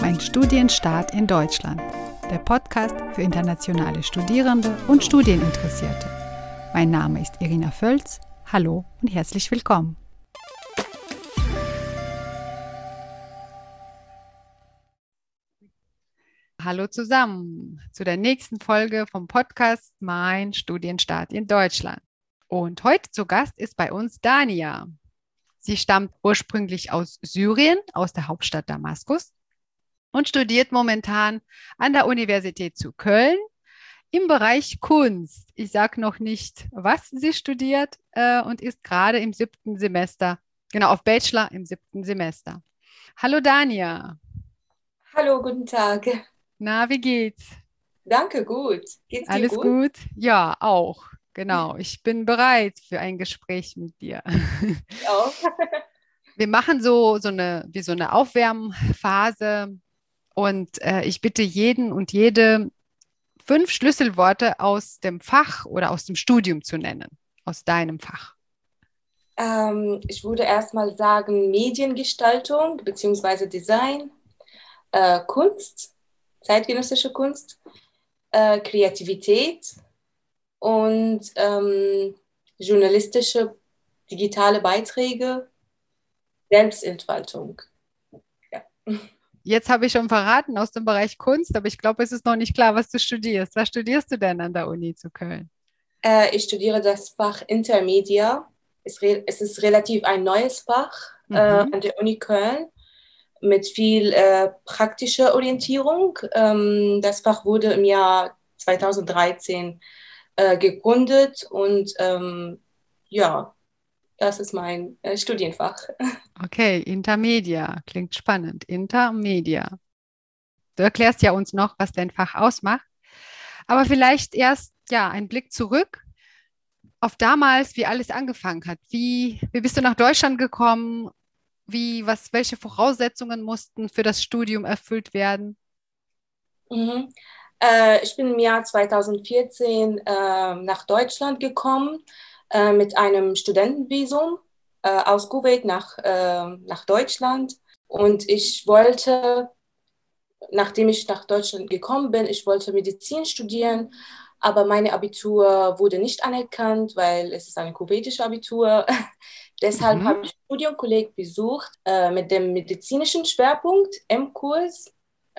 Mein Studienstart in Deutschland. Der Podcast für internationale Studierende und Studieninteressierte. Mein Name ist Irina Völz. Hallo und herzlich willkommen. Hallo zusammen zu der nächsten Folge vom Podcast Mein Studienstart in Deutschland. Und heute zu Gast ist bei uns Dania. Sie stammt ursprünglich aus Syrien, aus der Hauptstadt Damaskus und studiert momentan an der Universität zu Köln im Bereich Kunst. Ich sage noch nicht, was sie studiert äh, und ist gerade im siebten Semester, genau auf Bachelor im siebten Semester. Hallo Dania. Hallo, guten Tag. Na, wie geht's? Danke, gut. Geht's dir Alles gut? gut? Ja, auch. Genau. Ich bin bereit für ein Gespräch mit dir. Ich auch. Wir machen so, so eine, wie so eine Aufwärmphase und äh, ich bitte jeden und jede, fünf Schlüsselworte aus dem Fach oder aus dem Studium zu nennen, aus deinem Fach. Ähm, ich würde erstmal sagen Mediengestaltung bzw. Design, äh, Kunst, zeitgenössische Kunst, äh, Kreativität und ähm, journalistische digitale Beiträge, Selbstentfaltung. Ja. Jetzt habe ich schon verraten aus dem Bereich Kunst, aber ich glaube, es ist noch nicht klar, was du studierst. Was studierst du denn an der Uni zu Köln? Äh, ich studiere das Fach Intermedia. Es, es ist relativ ein neues Fach äh, mhm. äh, an der Uni Köln mit viel äh, praktischer Orientierung. Ähm, das Fach wurde im Jahr 2013 äh, gegründet und ähm, ja, das ist mein äh, Studienfach. Okay, Intermedia. Klingt spannend. Intermedia. Du erklärst ja uns noch, was dein Fach ausmacht. Aber vielleicht erst ja ein Blick zurück auf damals, wie alles angefangen hat. Wie, wie bist du nach Deutschland gekommen? Wie, was, welche Voraussetzungen mussten für das Studium erfüllt werden? Mhm. Äh, ich bin im Jahr 2014 äh, nach Deutschland gekommen äh, mit einem Studentenvisum äh, aus Kuwait nach, äh, nach Deutschland. Und ich wollte, nachdem ich nach Deutschland gekommen bin, ich wollte Medizin studieren, aber meine Abitur wurde nicht anerkannt, weil es ist ein kuwaitisches Abitur. Deshalb mhm. habe ich Studienkolleg besucht äh, mit dem medizinischen Schwerpunkt M-Kurs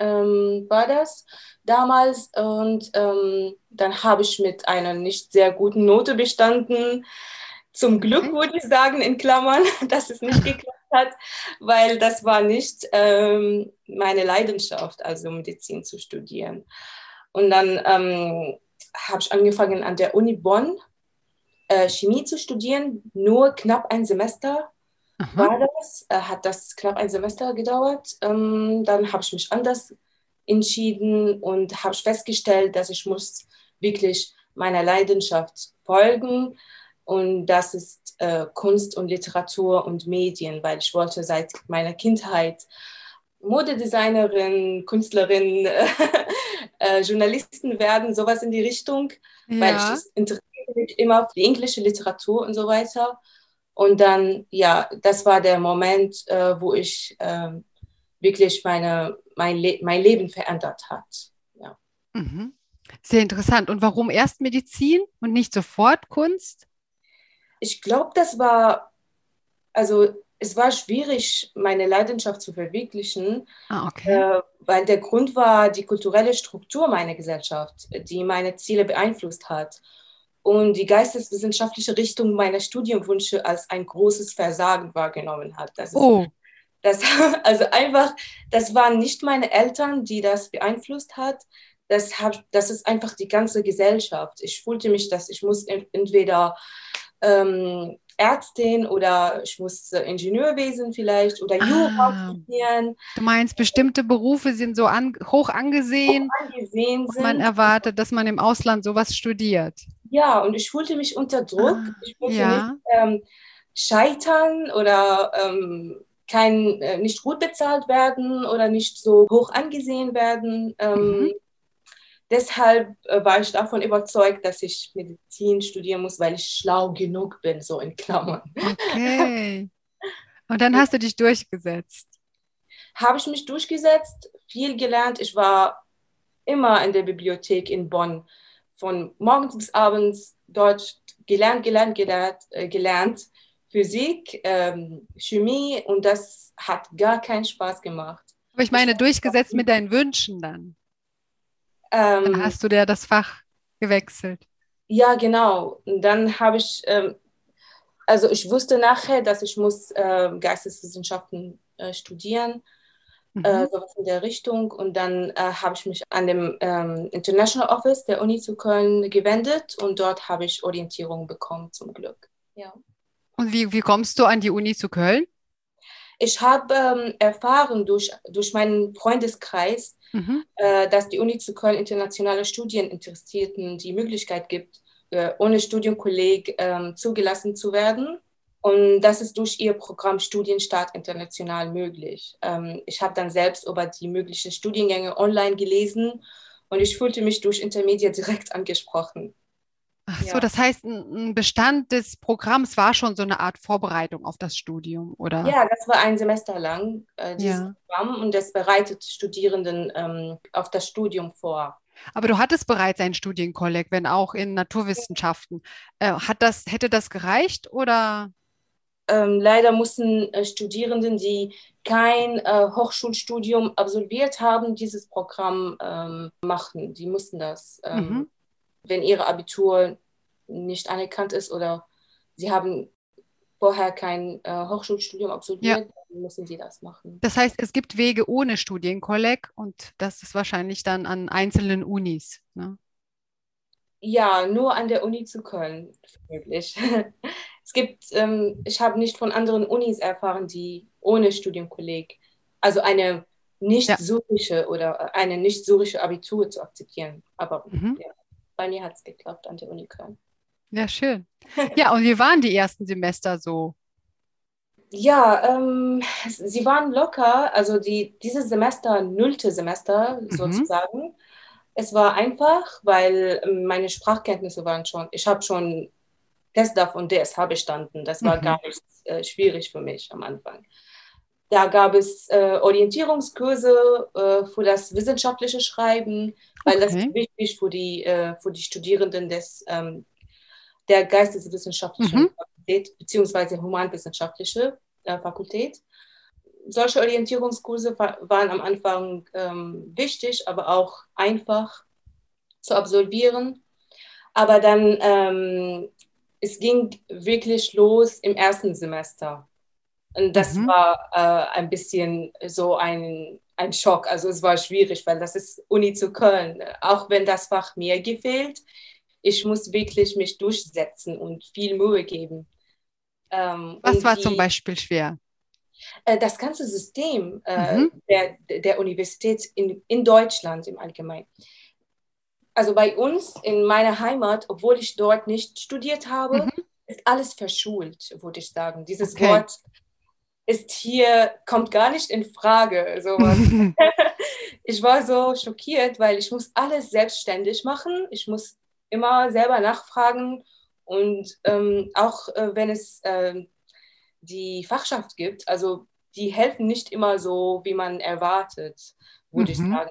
ähm, war das damals. Und ähm, dann habe ich mit einer nicht sehr guten Note bestanden. Zum Glück würde ich sagen, in Klammern, dass es nicht geklappt hat, weil das war nicht ähm, meine Leidenschaft, also Medizin zu studieren. Und dann ähm, habe ich angefangen an der Uni Bonn äh, Chemie zu studieren, nur knapp ein Semester Aha. war das. Äh, hat das knapp ein Semester gedauert. Ähm, dann habe ich mich anders entschieden und habe festgestellt, dass ich muss wirklich meiner Leidenschaft folgen und das ist äh, Kunst und Literatur und Medien, weil ich wollte seit meiner Kindheit Modedesignerin, Künstlerin, äh, Journalistin werden, sowas in die Richtung, ja. weil ich das interessiere mich immer für die englische Literatur und so weiter. Und dann, ja, das war der Moment, äh, wo ich äh, wirklich meine, mein, Le mein Leben verändert hat. Ja. Mhm. Sehr interessant. Und warum erst Medizin und nicht sofort Kunst? Ich glaube, das war, also es war schwierig, meine Leidenschaft zu verwirklichen, ah, okay. äh, weil der Grund war die kulturelle Struktur meiner Gesellschaft, die meine Ziele beeinflusst hat und die geisteswissenschaftliche Richtung meiner Studienwünsche als ein großes Versagen wahrgenommen hat. Das ist, oh. das, also einfach, das waren nicht meine Eltern, die das beeinflusst hat. Das, hab, das ist einfach die ganze Gesellschaft. Ich fühlte mich, dass ich muss entweder ähm, Ärztin oder ich muss Ingenieurwesen vielleicht oder Jura ah, studieren. Du meinst, bestimmte Berufe sind so an, hoch angesehen, hoch angesehen sind. man erwartet, dass man im Ausland sowas studiert. Ja, und ich fühlte mich unter Druck. Ah, ich wollte ja. nicht ähm, scheitern oder ähm, kein, äh, nicht gut bezahlt werden oder nicht so hoch angesehen werden. Ähm, mhm. Deshalb äh, war ich davon überzeugt, dass ich Medizin studieren muss, weil ich schlau genug bin, so in Klammern. Okay. Und dann hast du dich durchgesetzt. Habe ich mich durchgesetzt, viel gelernt. Ich war immer in der Bibliothek in Bonn. Von morgens bis abends Deutsch gelernt, gelernt, gelernt, äh, gelernt. Physik, ähm, Chemie und das hat gar keinen Spaß gemacht. Aber ich meine, durchgesetzt mit deinen Wünschen dann. Ähm, dann hast du dir das Fach gewechselt. Ja, genau. Und dann habe ich, ähm, also ich wusste nachher, dass ich muss äh, Geisteswissenschaften äh, studieren, mhm. äh, sowas in der Richtung. Und dann äh, habe ich mich an dem ähm, International Office der Uni zu Köln gewendet und dort habe ich Orientierung bekommen, zum Glück. Ja. Und wie, wie kommst du an die Uni zu Köln? Ich habe ähm, erfahren durch, durch meinen Freundeskreis, mhm. äh, dass die Uni zu Köln internationale Studieninteressierten die Möglichkeit gibt, äh, ohne Studienkolleg äh, zugelassen zu werden. Und das ist durch ihr Programm Studienstart International möglich. Ähm, ich habe dann selbst über die möglichen Studiengänge online gelesen und ich fühlte mich durch Intermedia direkt angesprochen. Ach so, ja. das heißt, ein Bestand des Programms war schon so eine Art Vorbereitung auf das Studium, oder? Ja, das war ein Semester lang, äh, dieses ja. Programm, und das bereitet Studierenden ähm, auf das Studium vor. Aber du hattest bereits einen Studienkolleg, wenn auch in Naturwissenschaften. Äh, hat das, hätte das gereicht oder? Ähm, leider mussten äh, Studierenden, die kein äh, Hochschulstudium absolviert haben, dieses Programm ähm, machen. Die mussten das. Ähm, mhm wenn ihre Abitur nicht anerkannt ist oder sie haben vorher kein äh, Hochschulstudium absolviert, ja. dann müssen sie das machen. Das heißt, es gibt Wege ohne Studienkolleg und das ist wahrscheinlich dann an einzelnen Unis. Ne? Ja, nur an der Uni zu Köln möglich. es gibt, ähm, ich habe nicht von anderen Unis erfahren, die ohne Studienkolleg, also eine nicht ja. surische oder eine nicht surische Abitur zu akzeptieren. Aber mhm. ja bei mir hat es geklappt an der Uni Köln. Ja, schön. Ja, und wie waren die ersten Semester so? Ja, ähm, sie waren locker, also die, dieses Semester, nullte Semester mhm. sozusagen. Es war einfach, weil meine Sprachkenntnisse waren schon, ich habe schon TestDAF und DSH bestanden. Das war mhm. gar nicht äh, schwierig für mich am Anfang. Da gab es äh, Orientierungskurse äh, für das wissenschaftliche Schreiben, weil okay. das ist wichtig für die, äh, für die Studierenden des, ähm, der geisteswissenschaftlichen mhm. Fakultät bzw. humanwissenschaftliche äh, Fakultät. Solche Orientierungskurse waren am Anfang ähm, wichtig, aber auch einfach zu absolvieren. Aber dann, ähm, es ging wirklich los im ersten Semester. Und das mhm. war äh, ein bisschen so ein, ein Schock. Also es war schwierig, weil das ist Uni zu Köln. Auch wenn das Fach mir gefällt, ich muss wirklich mich durchsetzen und viel Mühe geben. Ähm, Was war die, zum Beispiel schwer? Äh, das ganze System äh, mhm. der, der Universität in, in Deutschland im Allgemeinen. Also bei uns in meiner Heimat, obwohl ich dort nicht studiert habe, mhm. ist alles verschult, würde ich sagen. Dieses okay. Wort ist hier, kommt gar nicht in Frage. Sowas. ich war so schockiert, weil ich muss alles selbstständig machen. Ich muss immer selber nachfragen und ähm, auch äh, wenn es äh, die Fachschaft gibt, also die helfen nicht immer so, wie man erwartet, würde mhm. ich sagen.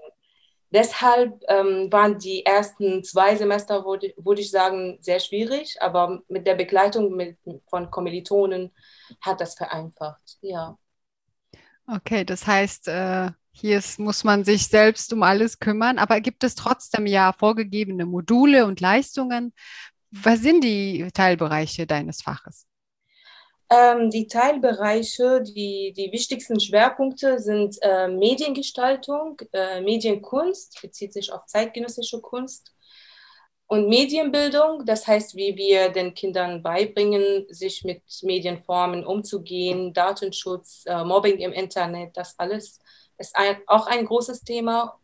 Deshalb ähm, waren die ersten zwei Semester, würde, würde ich sagen, sehr schwierig, aber mit der Begleitung mit, von Kommilitonen hat das vereinfacht, ja. Okay, das heißt, äh, hier ist, muss man sich selbst um alles kümmern, aber gibt es trotzdem ja vorgegebene Module und Leistungen? Was sind die Teilbereiche deines Faches? Ähm, die Teilbereiche, die, die wichtigsten Schwerpunkte sind äh, Mediengestaltung, äh, Medienkunst, bezieht sich auf zeitgenössische Kunst und Medienbildung, das heißt, wie wir den Kindern beibringen, sich mit Medienformen umzugehen, Datenschutz, äh, Mobbing im Internet, das alles ist ein, auch ein großes Thema.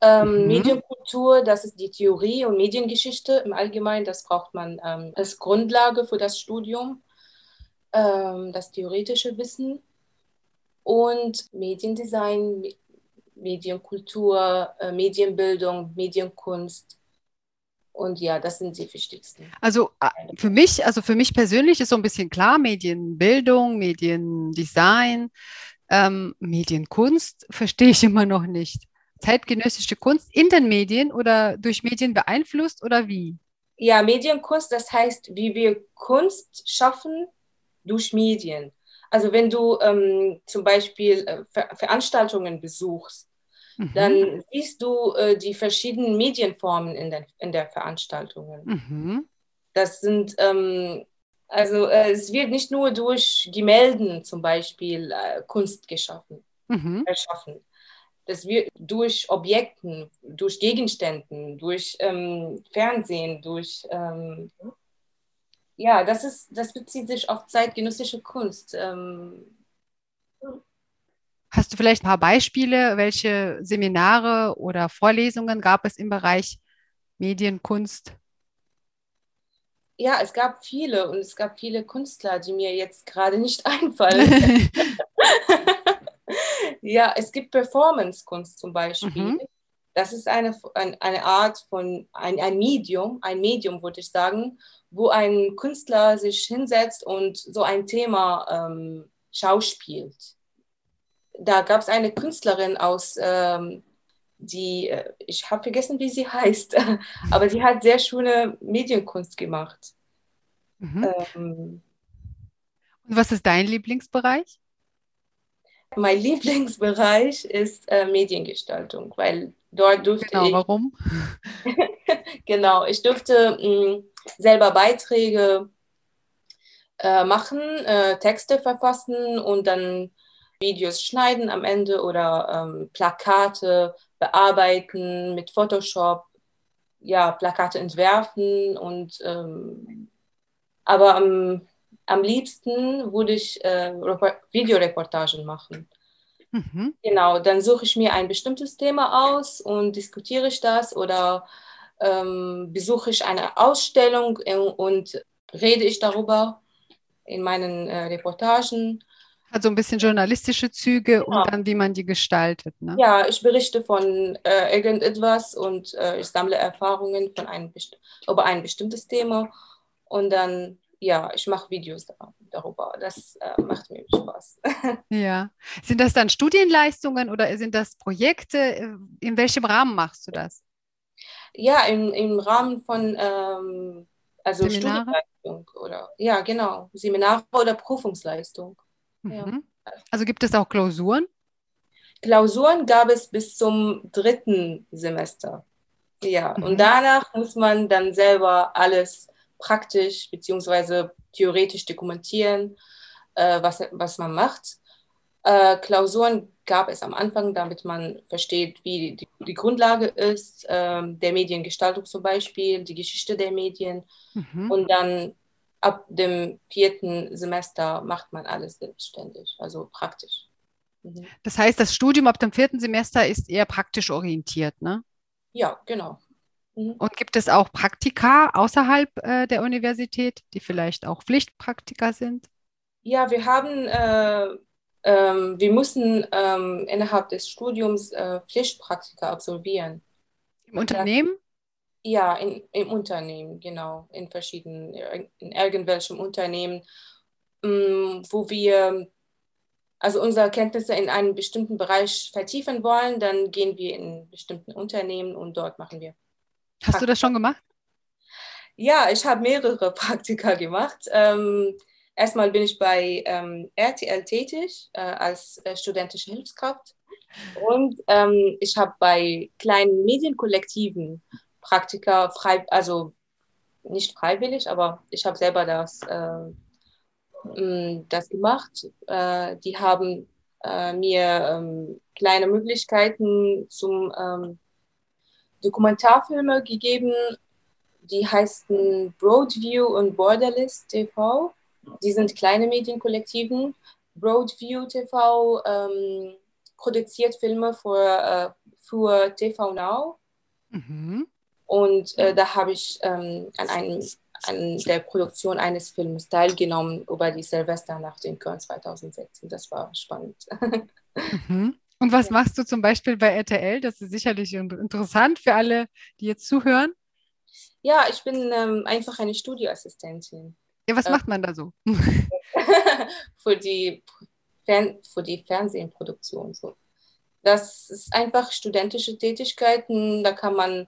Ähm, mhm. Medienkultur, das ist die Theorie und Mediengeschichte im Allgemeinen, das braucht man ähm, als Grundlage für das Studium ähm, das theoretische Wissen und Mediendesign, Medienkultur, äh, Medienbildung, Medienkunst. Und ja, das sind die wichtigsten. Also äh, für mich, also für mich persönlich ist so ein bisschen klar, Medienbildung, Mediendesign. Ähm, Medienkunst verstehe ich immer noch nicht. Zeitgenössische Kunst in den Medien oder durch Medien beeinflusst oder wie? Ja, Medienkunst, das heißt, wie wir Kunst schaffen durch Medien. Also wenn du ähm, zum Beispiel äh, Ver Veranstaltungen besuchst, mhm. dann siehst du äh, die verschiedenen Medienformen in der, in der Veranstaltungen. Mhm. Das sind, ähm, also äh, es wird nicht nur durch Gemälden zum Beispiel äh, Kunst geschaffen, mhm. erschaffen. Das wird durch Objekten, durch Gegenständen, durch ähm, Fernsehen, durch ähm, ja, das ist, das bezieht sich auf zeitgenössische Kunst. Ähm, Hast du vielleicht ein paar Beispiele? Welche Seminare oder Vorlesungen gab es im Bereich Medienkunst? Ja, es gab viele und es gab viele Künstler, die mir jetzt gerade nicht einfallen. ja, es gibt Performance-Kunst zum Beispiel. Mhm. Das ist eine, eine Art von, ein, ein Medium, ein Medium, würde ich sagen, wo ein Künstler sich hinsetzt und so ein Thema ähm, schauspielt. Da gab es eine Künstlerin aus, ähm, die, äh, ich habe vergessen, wie sie heißt, aber sie hat sehr schöne Medienkunst gemacht. Mhm. Ähm, und was ist dein Lieblingsbereich? Mein Lieblingsbereich ist äh, Mediengestaltung, weil dort durfte genau, ich. Warum? genau, ich durfte mh, mm, selber Beiträge äh, machen, äh, Texte verfassen und dann Videos schneiden am Ende oder ähm, Plakate bearbeiten mit Photoshop, ja, Plakate entwerfen und ähm, aber am, am liebsten würde ich äh, Videoreportagen machen. Mhm. Genau, dann suche ich mir ein bestimmtes Thema aus und diskutiere ich das oder ähm, besuche ich eine Ausstellung äh, und rede ich darüber in meinen äh, Reportagen. Also ein bisschen journalistische Züge ja. und genau. dann, wie man die gestaltet. Ne? Ja, ich berichte von äh, irgendetwas und äh, ich sammle Erfahrungen von einem über ein bestimmtes Thema und dann, ja, ich mache Videos darüber. Das äh, macht mir Spaß. Ja. Sind das dann Studienleistungen oder sind das Projekte? In welchem Rahmen machst du das? Ja, im, im Rahmen von ähm, also Studienleistung oder ja, genau, Seminare oder Prüfungsleistung. Mhm. Also gibt es auch Klausuren? Klausuren gab es bis zum dritten Semester. Ja, mhm. und danach muss man dann selber alles praktisch bzw. theoretisch dokumentieren, äh, was, was man macht. Äh, Klausuren gab es am Anfang, damit man versteht, wie die, die Grundlage ist, äh, der Mediengestaltung zum Beispiel, die Geschichte der Medien. Mhm. Und dann ab dem vierten Semester macht man alles selbstständig, also praktisch. Mhm. Das heißt, das Studium ab dem vierten Semester ist eher praktisch orientiert, ne? Ja, genau. Mhm. Und gibt es auch Praktika außerhalb äh, der Universität, die vielleicht auch Pflichtpraktika sind? Ja, wir haben äh, ähm, wir mussten ähm, innerhalb des Studiums äh, Pflichtpraktika absolvieren. Im Unternehmen? Ja, in, im Unternehmen, genau. In verschiedenen, in irgendwelchem Unternehmen, ähm, wo wir also unsere Kenntnisse in einem bestimmten Bereich vertiefen wollen, dann gehen wir in bestimmten Unternehmen und dort machen wir. Hast Praktika. du das schon gemacht? Ja, ich habe mehrere Praktika gemacht. Ähm, Erstmal bin ich bei ähm, RTL tätig äh, als äh, studentische Hilfskraft und ähm, ich habe bei kleinen Medienkollektiven Praktika frei, also nicht freiwillig, aber ich habe selber das, äh, mh, das gemacht. Äh, die haben äh, mir ähm, kleine Möglichkeiten zum ähm, Dokumentarfilme gegeben, die heißen Broadview und Borderless TV. Die sind kleine Medienkollektiven. Broadview TV ähm, produziert Filme für, äh, für TV Now. Mhm. Und äh, da habe ich ähm, an, einem, an der Produktion eines Films teilgenommen über die Silvesternacht in Köln 2016. Das war spannend. Mhm. Und was machst du zum Beispiel bei RTL? Das ist sicherlich interessant für alle, die jetzt zuhören. Ja, ich bin ähm, einfach eine Studioassistentin. Ja, was äh, macht man da so? für, die, Fern für die Fernsehproduktion. So. Das ist einfach studentische Tätigkeiten, da kann man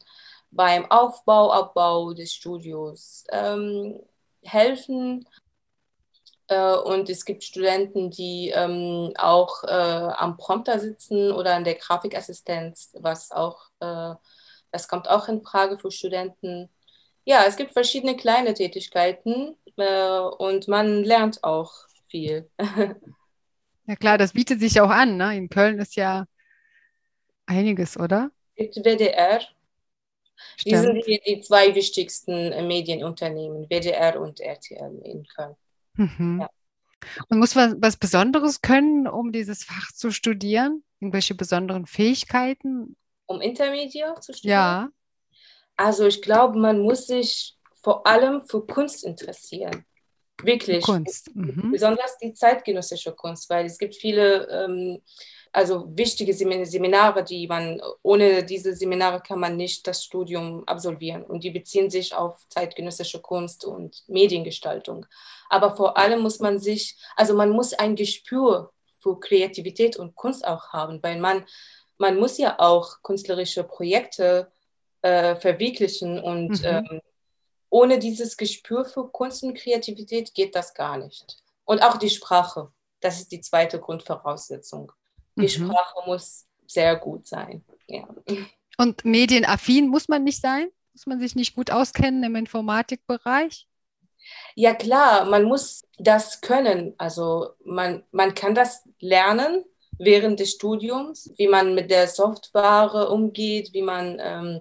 beim Aufbau, Abbau des Studios ähm, helfen. Äh, und es gibt Studenten, die ähm, auch äh, am Prompter sitzen oder an der Grafikassistenz, was auch, äh, das kommt auch in Frage für Studenten. Ja, es gibt verschiedene kleine Tätigkeiten äh, und man lernt auch viel. ja klar, das bietet sich auch an. Ne? In Köln ist ja einiges, oder? Es gibt WDR. Stimmt. Die sind die, die, zwei wichtigsten Medienunternehmen, WDR und RTL in Köln. Mhm. Ja. Und muss man was Besonderes können, um dieses Fach zu studieren? Irgendwelche besonderen Fähigkeiten? Um Intermedia zu studieren? Ja. Also ich glaube, man muss sich vor allem für Kunst interessieren. Wirklich. Kunst. Mhm. Besonders die zeitgenössische Kunst, weil es gibt viele ähm, also wichtige Seminare, die man, ohne diese Seminare kann man nicht das Studium absolvieren. Und die beziehen sich auf zeitgenössische Kunst und Mediengestaltung. Aber vor allem muss man sich, also man muss ein Gespür für Kreativität und Kunst auch haben, weil man, man muss ja auch künstlerische Projekte äh, verwirklichen und mhm. ähm, ohne dieses Gespür für Kunst und Kreativität geht das gar nicht. Und auch die Sprache, das ist die zweite Grundvoraussetzung. Die mhm. Sprache muss sehr gut sein. Ja. Und medienaffin muss man nicht sein? Muss man sich nicht gut auskennen im Informatikbereich? Ja klar, man muss das können. Also man, man kann das lernen während des Studiums, wie man mit der Software umgeht, wie man ähm,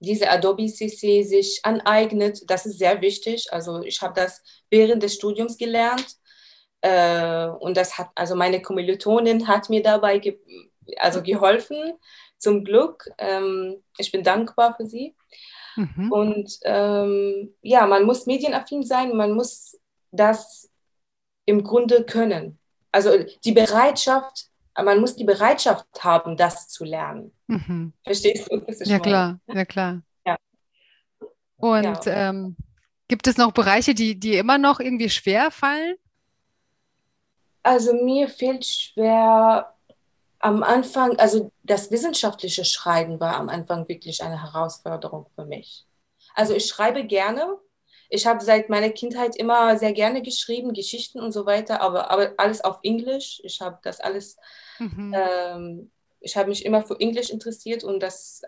diese Adobe CC sich aneignet. Das ist sehr wichtig. Also ich habe das während des Studiums gelernt. Äh, und das hat, also meine Kommilitonin hat mir dabei ge also geholfen, zum Glück. Ähm, ich bin dankbar für sie. Mhm. Und ähm, ja, man muss medienaffin sein, man muss das im Grunde können. Also die Bereitschaft, man muss die Bereitschaft haben, das zu lernen. Mhm. Verstehst du? ja, klar, ja, klar. Ja. Und ja. Ähm, gibt es noch Bereiche, die, die immer noch irgendwie schwer fallen? Also mir fehlt schwer am Anfang, also das wissenschaftliche Schreiben war am Anfang wirklich eine Herausforderung für mich. Also ich schreibe gerne. Ich habe seit meiner Kindheit immer sehr gerne geschrieben, Geschichten und so weiter, aber, aber alles auf Englisch. Ich habe das alles, mhm. ähm, ich habe mich immer für Englisch interessiert und das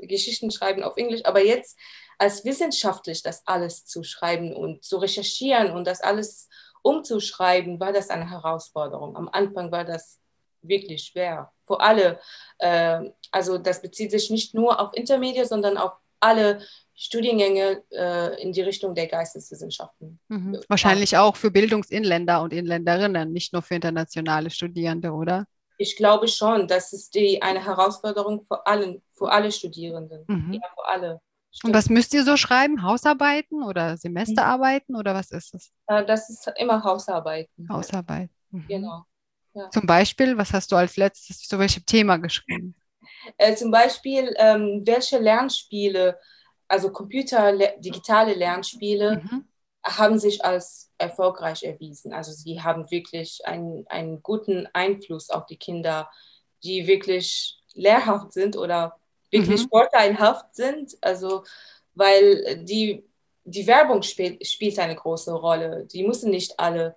äh, Geschichten schreiben auf Englisch. Aber jetzt als wissenschaftlich das alles zu schreiben und zu recherchieren und das alles umzuschreiben, war das eine Herausforderung. Am Anfang war das wirklich schwer. Für alle, äh, also das bezieht sich nicht nur auf Intermediate, sondern auf alle Studiengänge äh, in die Richtung der Geisteswissenschaften. Mhm. Wahrscheinlich auch für Bildungsinländer und Inländerinnen, nicht nur für internationale Studierende, oder? Ich glaube schon, das ist die, eine Herausforderung für, allen, für alle Studierenden. Mhm. Ja, für alle. Stimmt. Und was müsst ihr so schreiben? Hausarbeiten oder Semesterarbeiten oder was ist es? Äh, das ist immer Hausarbeiten. Hausarbeit. Mhm. Genau. Ja. Zum Beispiel, was hast du als letztes zu welchem Thema geschrieben? Äh, zum Beispiel, ähm, welche Lernspiele, also Computer, digitale Lernspiele, mhm. haben sich als erfolgreich erwiesen. Also sie haben wirklich einen, einen guten Einfluss auf die Kinder, die wirklich lehrhaft sind oder wirklich mhm. vorteilhaft sind. Also, weil die, die Werbung spielt, spielt eine große Rolle. Die müssen nicht alle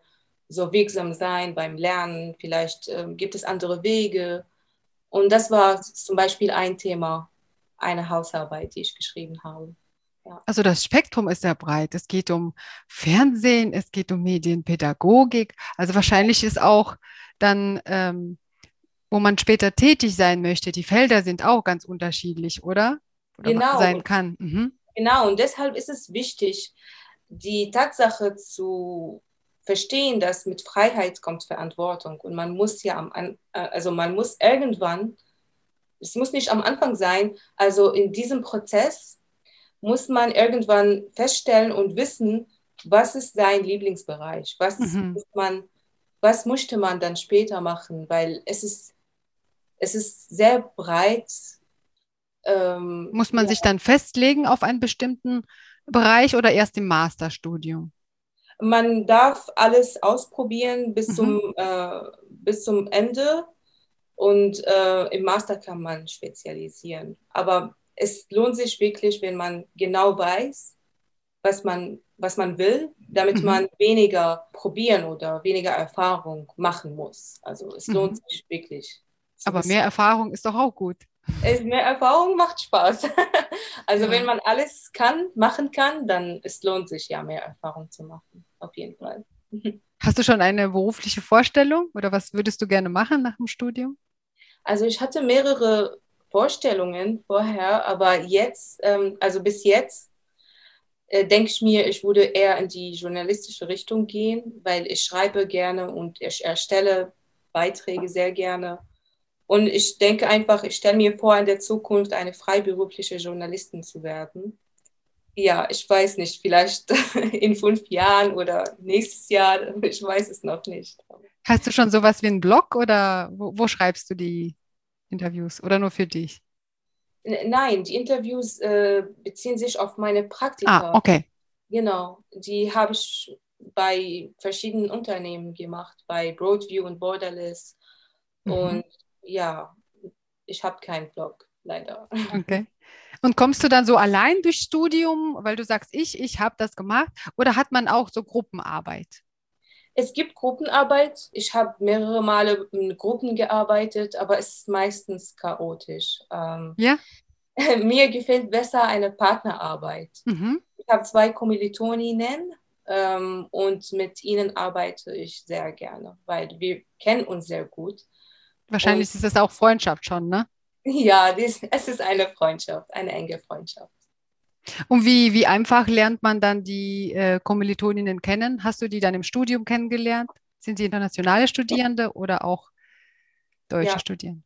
so wirksam sein beim Lernen. Vielleicht äh, gibt es andere Wege. Und das war zum Beispiel ein Thema, eine Hausarbeit, die ich geschrieben habe. Ja. Also das Spektrum ist sehr breit. Es geht um Fernsehen, es geht um Medienpädagogik. Also wahrscheinlich ist auch dann ähm, wo man später tätig sein möchte, die Felder sind auch ganz unterschiedlich, oder? oder genau. Sein kann. Mhm. Genau, und deshalb ist es wichtig, die Tatsache zu verstehen, dass mit Freiheit kommt Verantwortung und man muss ja am, äh, also man muss irgendwann, es muss nicht am Anfang sein, also in diesem Prozess muss man irgendwann feststellen und wissen, was ist sein Lieblingsbereich, was mhm. muss man, was möchte man dann später machen, weil es ist es ist sehr breit. Ähm, Muss man ja. sich dann festlegen auf einen bestimmten Bereich oder erst im Masterstudium? man darf alles ausprobieren bis, mhm. zum, äh, bis zum Ende und äh, im Master kann man spezialisieren. Aber es lohnt sich wirklich, wenn man genau weiß, was man, was man will, damit mhm. man weniger probieren oder weniger Erfahrung machen muss. Also es lohnt mhm. sich wirklich. Aber mehr Erfahrung ist doch auch gut. Mehr Erfahrung macht Spaß. also ja. wenn man alles kann, machen kann, dann es lohnt sich ja mehr Erfahrung zu machen. Auf jeden Fall. Hast du schon eine berufliche Vorstellung oder was würdest du gerne machen nach dem Studium? Also ich hatte mehrere Vorstellungen vorher, aber jetzt, ähm, also bis jetzt, äh, denke ich mir, ich würde eher in die journalistische Richtung gehen, weil ich schreibe gerne und ich erstelle Beiträge sehr gerne. Und ich denke einfach, ich stelle mir vor, in der Zukunft eine freiberufliche Journalistin zu werden. Ja, ich weiß nicht, vielleicht in fünf Jahren oder nächstes Jahr, ich weiß es noch nicht. Hast du schon sowas wie einen Blog oder wo, wo schreibst du die Interviews oder nur für dich? Nein, die Interviews äh, beziehen sich auf meine Praktika. Ah, okay. Genau, die habe ich bei verschiedenen Unternehmen gemacht, bei Broadview und Borderless. Mhm. Und ja, ich habe keinen Blog, leider. Okay. Und kommst du dann so allein durchs Studium, weil du sagst, ich, ich habe das gemacht, oder hat man auch so Gruppenarbeit? Es gibt Gruppenarbeit. Ich habe mehrere Male in Gruppen gearbeitet, aber es ist meistens chaotisch. Ähm, ja. Mir gefällt besser eine Partnerarbeit. Mhm. Ich habe zwei Kommilitoninnen ähm, und mit ihnen arbeite ich sehr gerne, weil wir kennen uns sehr gut. Wahrscheinlich und, ist es auch Freundschaft schon, ne? Ja, dies, es ist eine Freundschaft, eine enge Freundschaft. Und wie, wie einfach lernt man dann die äh, Kommilitoninnen kennen? Hast du die dann im Studium kennengelernt? Sind sie internationale Studierende oder auch deutsche ja. Studierende?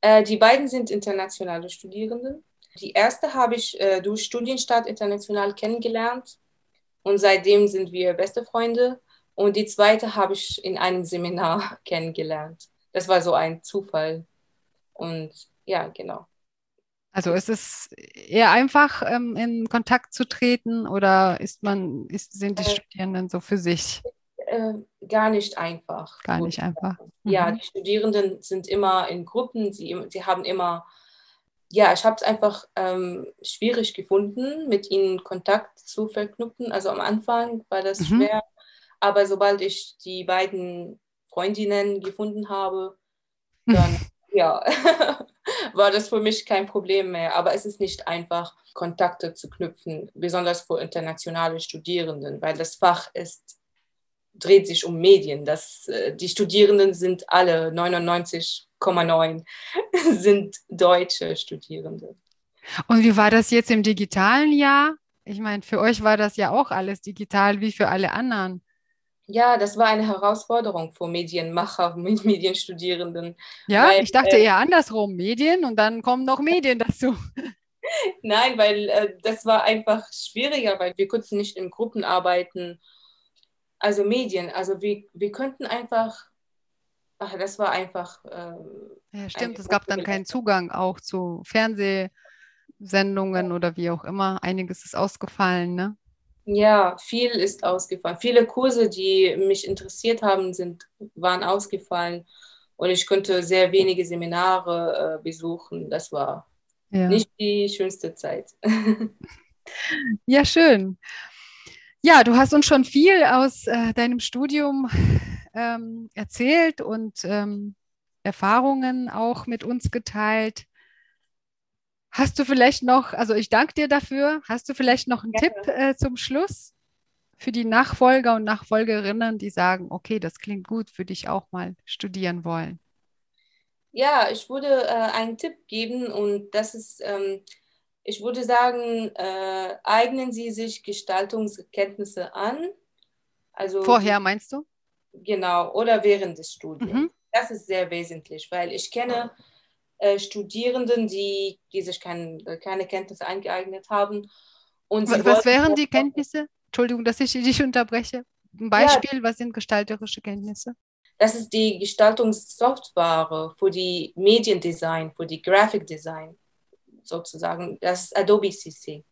Äh, die beiden sind internationale Studierende. Die erste habe ich äh, durch Studienstart international kennengelernt und seitdem sind wir beste Freunde. Und die zweite habe ich in einem Seminar kennengelernt. Das war so ein Zufall. Und ja, genau. Also ist es eher einfach, ähm, in Kontakt zu treten oder ist man, ist, sind die äh, Studierenden so für sich? Äh, gar nicht einfach. Gar nicht einfach. Mhm. Ja, die Studierenden sind immer in Gruppen, sie, sie haben immer, ja, ich habe es einfach ähm, schwierig gefunden, mit ihnen Kontakt zu verknüpfen. Also am Anfang war das mhm. schwer, aber sobald ich die beiden Freundinnen gefunden habe, dann ja. war das für mich kein Problem mehr. Aber es ist nicht einfach, Kontakte zu knüpfen, besonders für internationale Studierenden, weil das Fach ist, dreht sich um Medien. Das, äh, die Studierenden sind alle 99,9 sind deutsche Studierende. Und wie war das jetzt im digitalen Jahr? Ich meine, für euch war das ja auch alles digital wie für alle anderen. Ja, das war eine Herausforderung für Medienmacher, Medienstudierenden. Ja, weil, ich dachte äh, eher andersrum, Medien und dann kommen noch Medien dazu. Nein, weil äh, das war einfach schwieriger, weil wir konnten nicht in Gruppen arbeiten. Also Medien, also wir, wir könnten einfach, ach, das war einfach. Äh, ja, stimmt, es gab dann keinen Zugang auch zu Fernsehsendungen oder wie auch immer. Einiges ist ausgefallen, ne? Ja, viel ist ausgefallen. Viele Kurse, die mich interessiert haben, sind, waren ausgefallen und ich konnte sehr wenige Seminare äh, besuchen. Das war ja. nicht die schönste Zeit. ja, schön. Ja, du hast uns schon viel aus äh, deinem Studium ähm, erzählt und ähm, Erfahrungen auch mit uns geteilt. Hast du vielleicht noch, also ich danke dir dafür, hast du vielleicht noch einen ja. Tipp äh, zum Schluss für die Nachfolger und Nachfolgerinnen, die sagen, okay, das klingt gut, würde ich auch mal studieren wollen? Ja, ich würde äh, einen Tipp geben und das ist, ähm, ich würde sagen, äh, eignen Sie sich Gestaltungskenntnisse an. Also Vorher meinst du? Genau, oder während des Studiums. Mhm. Das ist sehr wesentlich, weil ich kenne äh, Studierenden, die, die sich kein, keine Kenntnisse eingeeignet haben. Und was wären die Kenntnisse? Entschuldigung, dass ich dich unterbreche. Ein Beispiel, ja, was sind gestalterische Kenntnisse? Das ist die Gestaltungssoftware für die Mediendesign, für die Graphic Design sozusagen. Das ist Adobe CC.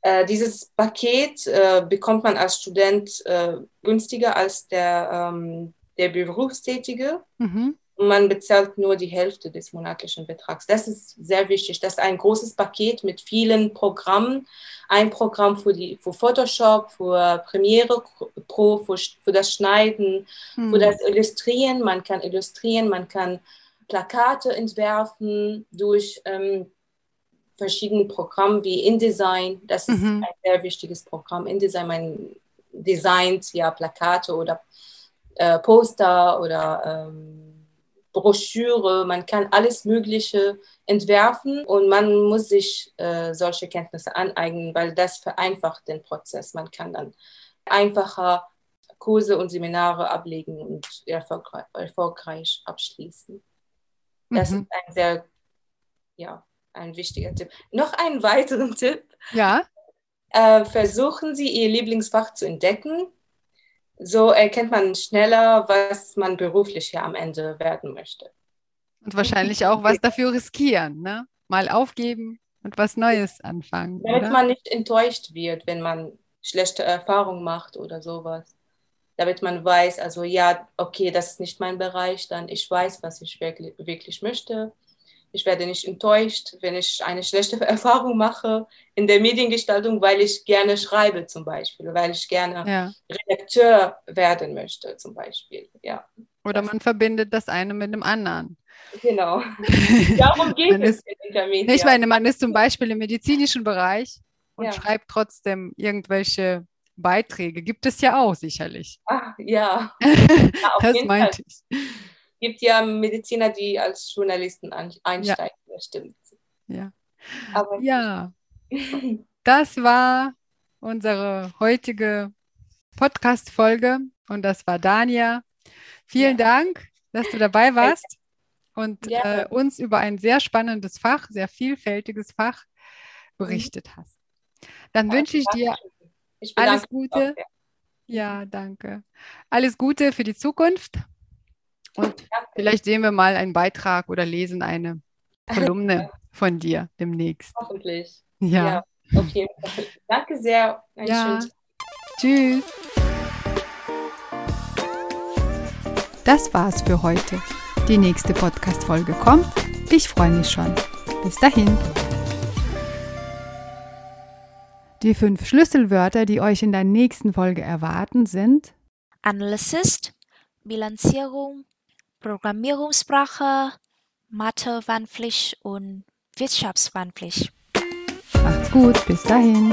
Äh, dieses Paket äh, bekommt man als Student äh, günstiger als der, ähm, der Berufstätige. Mhm. Man bezahlt nur die Hälfte des monatlichen Betrags. Das ist sehr wichtig. Das ist ein großes Paket mit vielen Programmen. Ein Programm für, die, für Photoshop, für Premiere Pro, für, für das Schneiden, mhm. für das Illustrieren. Man kann illustrieren, man kann Plakate entwerfen durch ähm, verschiedene Programme wie InDesign. Das ist mhm. ein sehr wichtiges Programm. InDesign, man designt ja Plakate oder äh, Poster oder ähm, Broschüre. Man kann alles Mögliche entwerfen und man muss sich äh, solche Kenntnisse aneignen, weil das vereinfacht den Prozess. Man kann dann einfacher Kurse und Seminare ablegen und erfolgreich, erfolgreich abschließen. Das mhm. ist ein sehr ja, ein wichtiger Tipp. Noch einen weiteren Tipp. Ja. Äh, versuchen Sie, Ihr Lieblingsfach zu entdecken. So erkennt man schneller, was man beruflich hier am Ende werden möchte. Und wahrscheinlich auch was dafür riskieren, ne? Mal aufgeben und was Neues anfangen. Damit oder? man nicht enttäuscht wird, wenn man schlechte Erfahrungen macht oder sowas. Damit man weiß, also ja, okay, das ist nicht mein Bereich, dann ich weiß, was ich wirklich, wirklich möchte ich werde nicht enttäuscht, wenn ich eine schlechte Erfahrung mache in der Mediengestaltung, weil ich gerne schreibe zum Beispiel, weil ich gerne ja. Redakteur werden möchte zum Beispiel. Ja. Oder man verbindet das eine mit dem anderen. Genau. Darum geht es ist, in der Medien. Ich meine, man ist zum Beispiel im medizinischen Bereich und ja. schreibt trotzdem irgendwelche Beiträge. Gibt es ja auch sicherlich. Ach, ja. ja das meinte ich gibt ja Mediziner, die als Journalisten einsteigen, ja. das stimmt. Ja. Aber ja, das war unsere heutige Podcast-Folge und das war Dania. Vielen ja. Dank, dass du dabei warst und ja. äh, uns über ein sehr spannendes Fach, sehr vielfältiges Fach berichtet mhm. hast. Dann ja, wünsche ich dir ich alles Gute. Auch, ja, danke. Alles Gute für die Zukunft und vielleicht sehen wir mal einen Beitrag oder lesen eine Kolumne von dir demnächst. Hoffentlich. Ja. ja auf jeden Fall. Danke sehr. Ein ja. Tschüss. Das war's für heute. Die nächste Podcast-Folge kommt. Ich freue mich schon. Bis dahin. Die fünf Schlüsselwörter, die euch in der nächsten Folge erwarten, sind Analyst, Bilanzierung, Programmierungssprache, Mathe-Warnpflicht und Wirtschaftswarnpflicht. Macht's gut, bis dahin.